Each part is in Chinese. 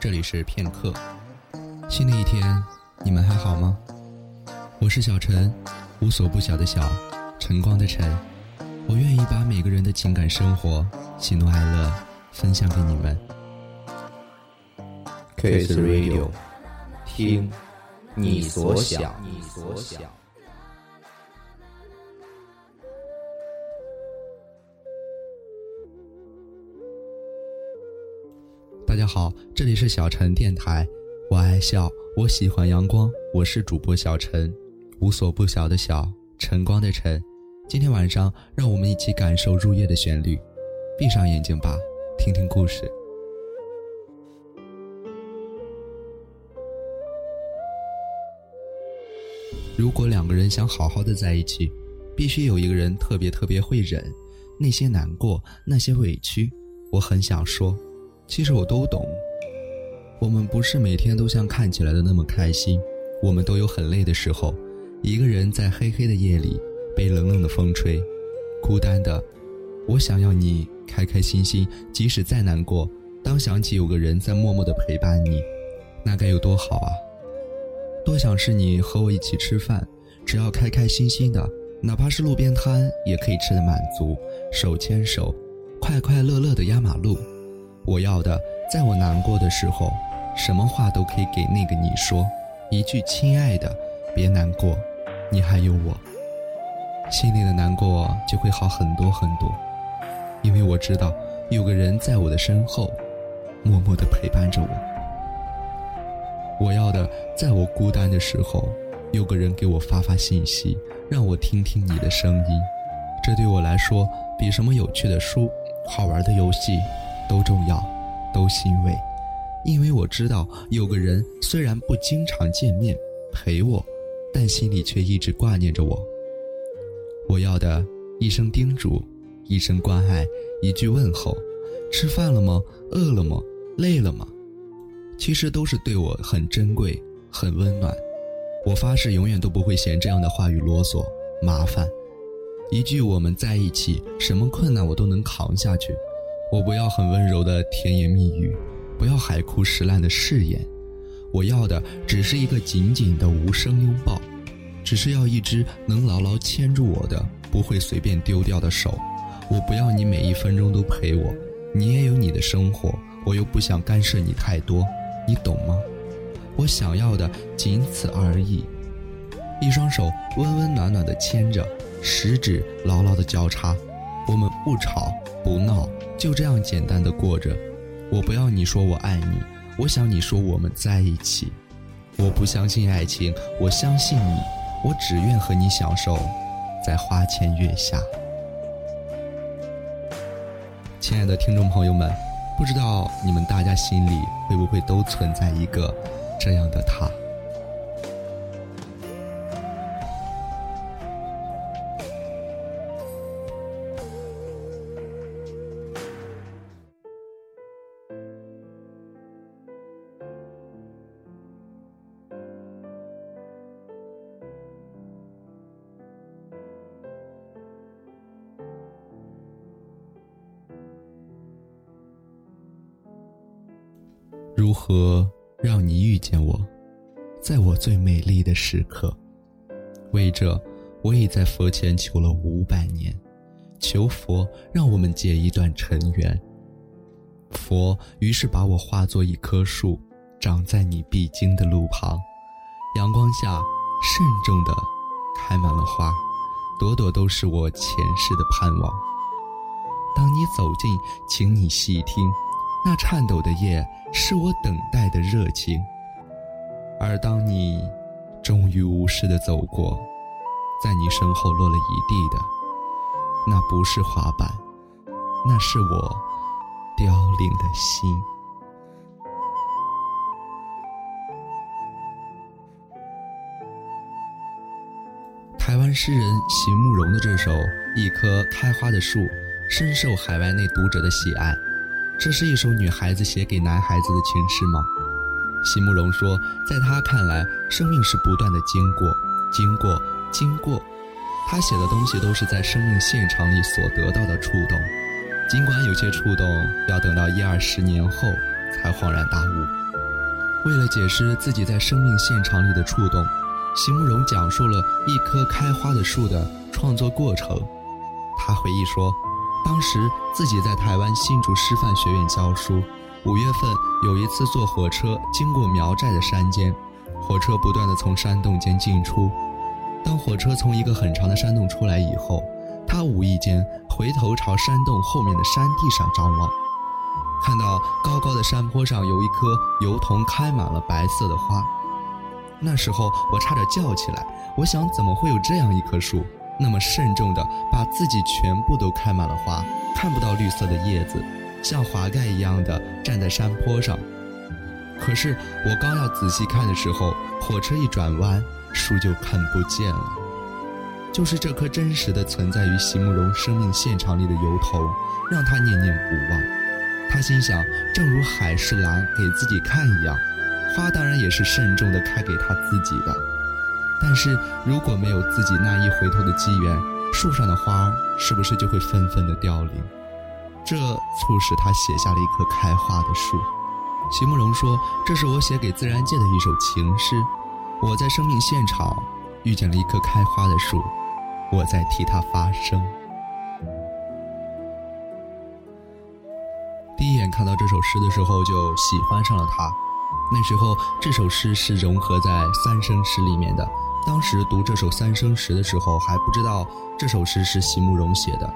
这里是片刻。新的一天，你们还好吗？我是小陈，无所不晓的小，晨光的晨。我愿意把每个人的情感生活、喜怒哀乐分享给你们。Kiss Radio，听你所想。你所想。大家好，这里是小陈电台。我爱笑，我喜欢阳光，我是主播小陈，无所不晓的晓，晨光的晨。今天晚上，让我们一起感受入夜的旋律。闭上眼睛吧，听听故事。如果两个人想好好的在一起，必须有一个人特别特别会忍，那些难过，那些委屈，我很想说。其实我都懂，我们不是每天都像看起来的那么开心，我们都有很累的时候。一个人在黑黑的夜里，被冷冷的风吹，孤单的。我想要你开开心心，即使再难过，当想起有个人在默默的陪伴你，那该有多好啊！多想是你和我一起吃饭，只要开开心心的，哪怕是路边摊也可以吃得满足，手牵手，快快乐乐的压马路。我要的，在我难过的时候，什么话都可以给那个你说，一句“亲爱的，别难过，你还有我”，心里的难过就会好很多很多，因为我知道有个人在我的身后，默默的陪伴着我。我要的，在我孤单的时候，有个人给我发发信息，让我听听你的声音，这对我来说，比什么有趣的书、好玩的游戏。都重要，都欣慰，因为我知道有个人虽然不经常见面陪我，但心里却一直挂念着我。我要的一声叮嘱，一声关爱，一句问候，吃饭了吗？饿了吗？累了吗？其实都是对我很珍贵、很温暖。我发誓永远都不会嫌这样的话语啰嗦、麻烦。一句我们在一起，什么困难我都能扛下去。我不要很温柔的甜言蜜语，不要海枯石烂的誓言，我要的只是一个紧紧的无声拥抱，只是要一只能牢牢牵住我的，不会随便丢掉的手。我不要你每一分钟都陪我，你也有你的生活，我又不想干涉你太多，你懂吗？我想要的仅此而已，一双手温温暖暖的牵着，食指牢牢的交叉，我们不吵不闹。就这样简单的过着，我不要你说我爱你，我想你说我们在一起。我不相信爱情，我相信你，我只愿和你享受在花前月下。亲爱的听众朋友们，不知道你们大家心里会不会都存在一个这样的他？如何让你遇见我，在我最美丽的时刻？为这，我已在佛前求了五百年，求佛让我们结一段尘缘。佛于是把我化作一棵树，长在你必经的路旁，阳光下慎重的开满了花，朵朵都是我前世的盼望。当你走近，请你细听，那颤抖的叶。是我等待的热情，而当你终于无视的走过，在你身后落了一地的，那不是花瓣，那是我凋零的心。台湾诗人席慕容的这首《一棵开花的树》，深受海外内读者的喜爱。这是一首女孩子写给男孩子的情诗吗？席慕容说，在他看来，生命是不断的经过，经过，经过。他写的东西都是在生命现场里所得到的触动，尽管有些触动要等到一二十年后才恍然大悟，为了解释自己在生命现场里的触动，席慕容讲述了一棵开花的树的创作过程。他回忆说，当时自己在台湾新竹师范学院教书，五月份有一次坐火车经过苗寨的山间，火车不断的从山洞间进出。当火车从一个很长的山洞出来以后，他无意间回头朝山洞后面的山地上张望。看到高高的山坡上有一棵油桐开满了白色的花，那时候我差点叫起来。我想，怎么会有这样一棵树，那么慎重的把自己全部都开满了花，看不到绿色的叶子，像华盖一样的站在山坡上。可是我刚要仔细看的时候，火车一转弯，树就看不见了。就是这棵真实的存在于席慕容生命现场里的油桐，让他念念不忘。他心想，正如海是蓝给自己看一样，花当然也是慎重的开给他自己的。但是如果没有自己那一回头的机缘，树上的花是不是就会纷纷的凋零？这促使他写下了一棵开花的树。席慕容说：“这是我写给自然界的一首情诗。我在生命现场遇见了一棵开花的树，我在替它发声。”第一眼看到这首诗的时候，就喜欢上了它。那时候这首诗是融合在三生石里面的。当时读这首三生石的时候，还不知道这首诗是席慕容写的。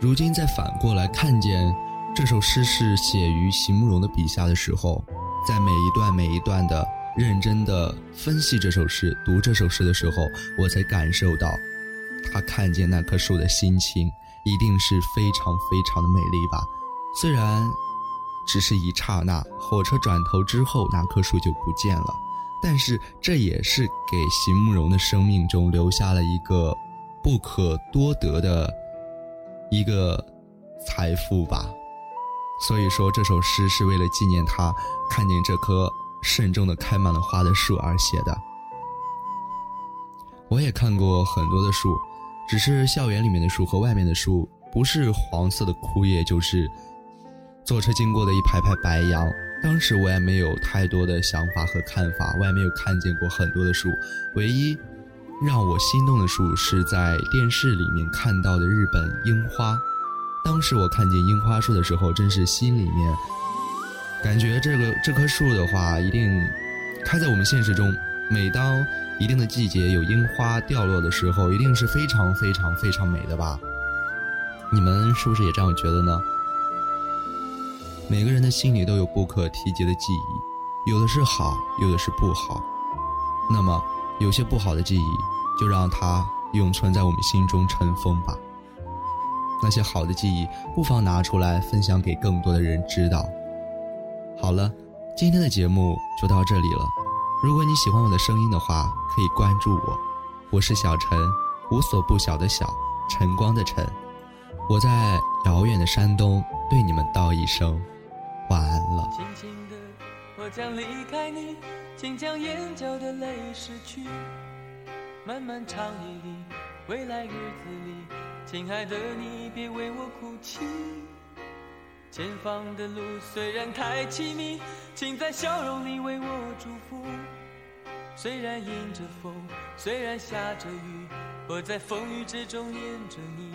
如今再反过来看见这首诗是写于席慕容的笔下的时候，在每一段每一段的认真的分析这首诗、读这首诗的时候，我才感受到，他看见那棵树的心情一定是非常非常的美丽吧。虽然只是一刹那，火车转头之后，那棵树就不见了，但是这也是给席慕容的生命中留下了一个不可多得的一个财富吧。所以说，这首诗是为了纪念他看见这棵慎重的开满了花的树而写的。我也看过很多的树，只是校园里面的树和外面的树，不是黄色的枯叶，就是。坐车经过的一排排白杨，当时我也没有太多的想法和看法，我也没有看见过很多的树。唯一让我心动的树是在电视里面看到的日本樱花。当时我看见樱花树的时候，真是心里面感觉这个这棵树的话，一定开在我们现实中。每当一定的季节有樱花掉落的时候，一定是非常非常非常美的吧？你们是不是也这样觉得呢？每个人的心里都有不可提及的记忆，有的是好，有的是不好。那么，有些不好的记忆，就让它永存在我们心中尘封吧。那些好的记忆，不妨拿出来分享给更多的人知道。好了，今天的节目就到这里了。如果你喜欢我的声音的话，可以关注我。我是小陈，无所不晓的晓，晨光的晨。我在遥远的山东，对你们道一声。晚安了。轻轻的，我将离开你，请将眼角的泪拭去。漫漫长夜里，未来日子里，亲爱的你别为我哭泣。前方的路虽然太凄迷，请在笑容里为我祝福。虽然迎着风，虽然下着雨，我在风雨之中念着你。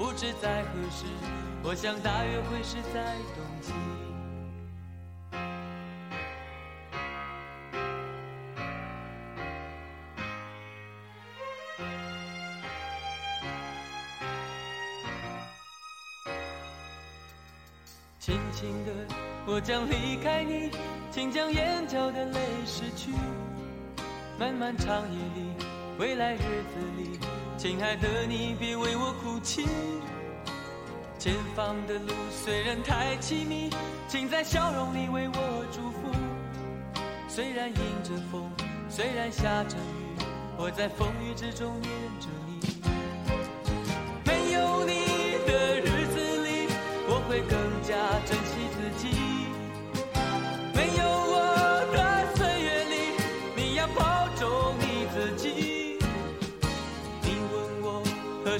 不知在何时，我想大约会是在冬季。轻轻的，我将离开你，请将眼角的泪拭去。漫漫长夜里，未来日子里，亲爱的你别为我哭泣。前方的路虽然太凄迷，请在笑容里为我祝福。虽然迎着风，虽然下着雨，我在风雨之中念着你。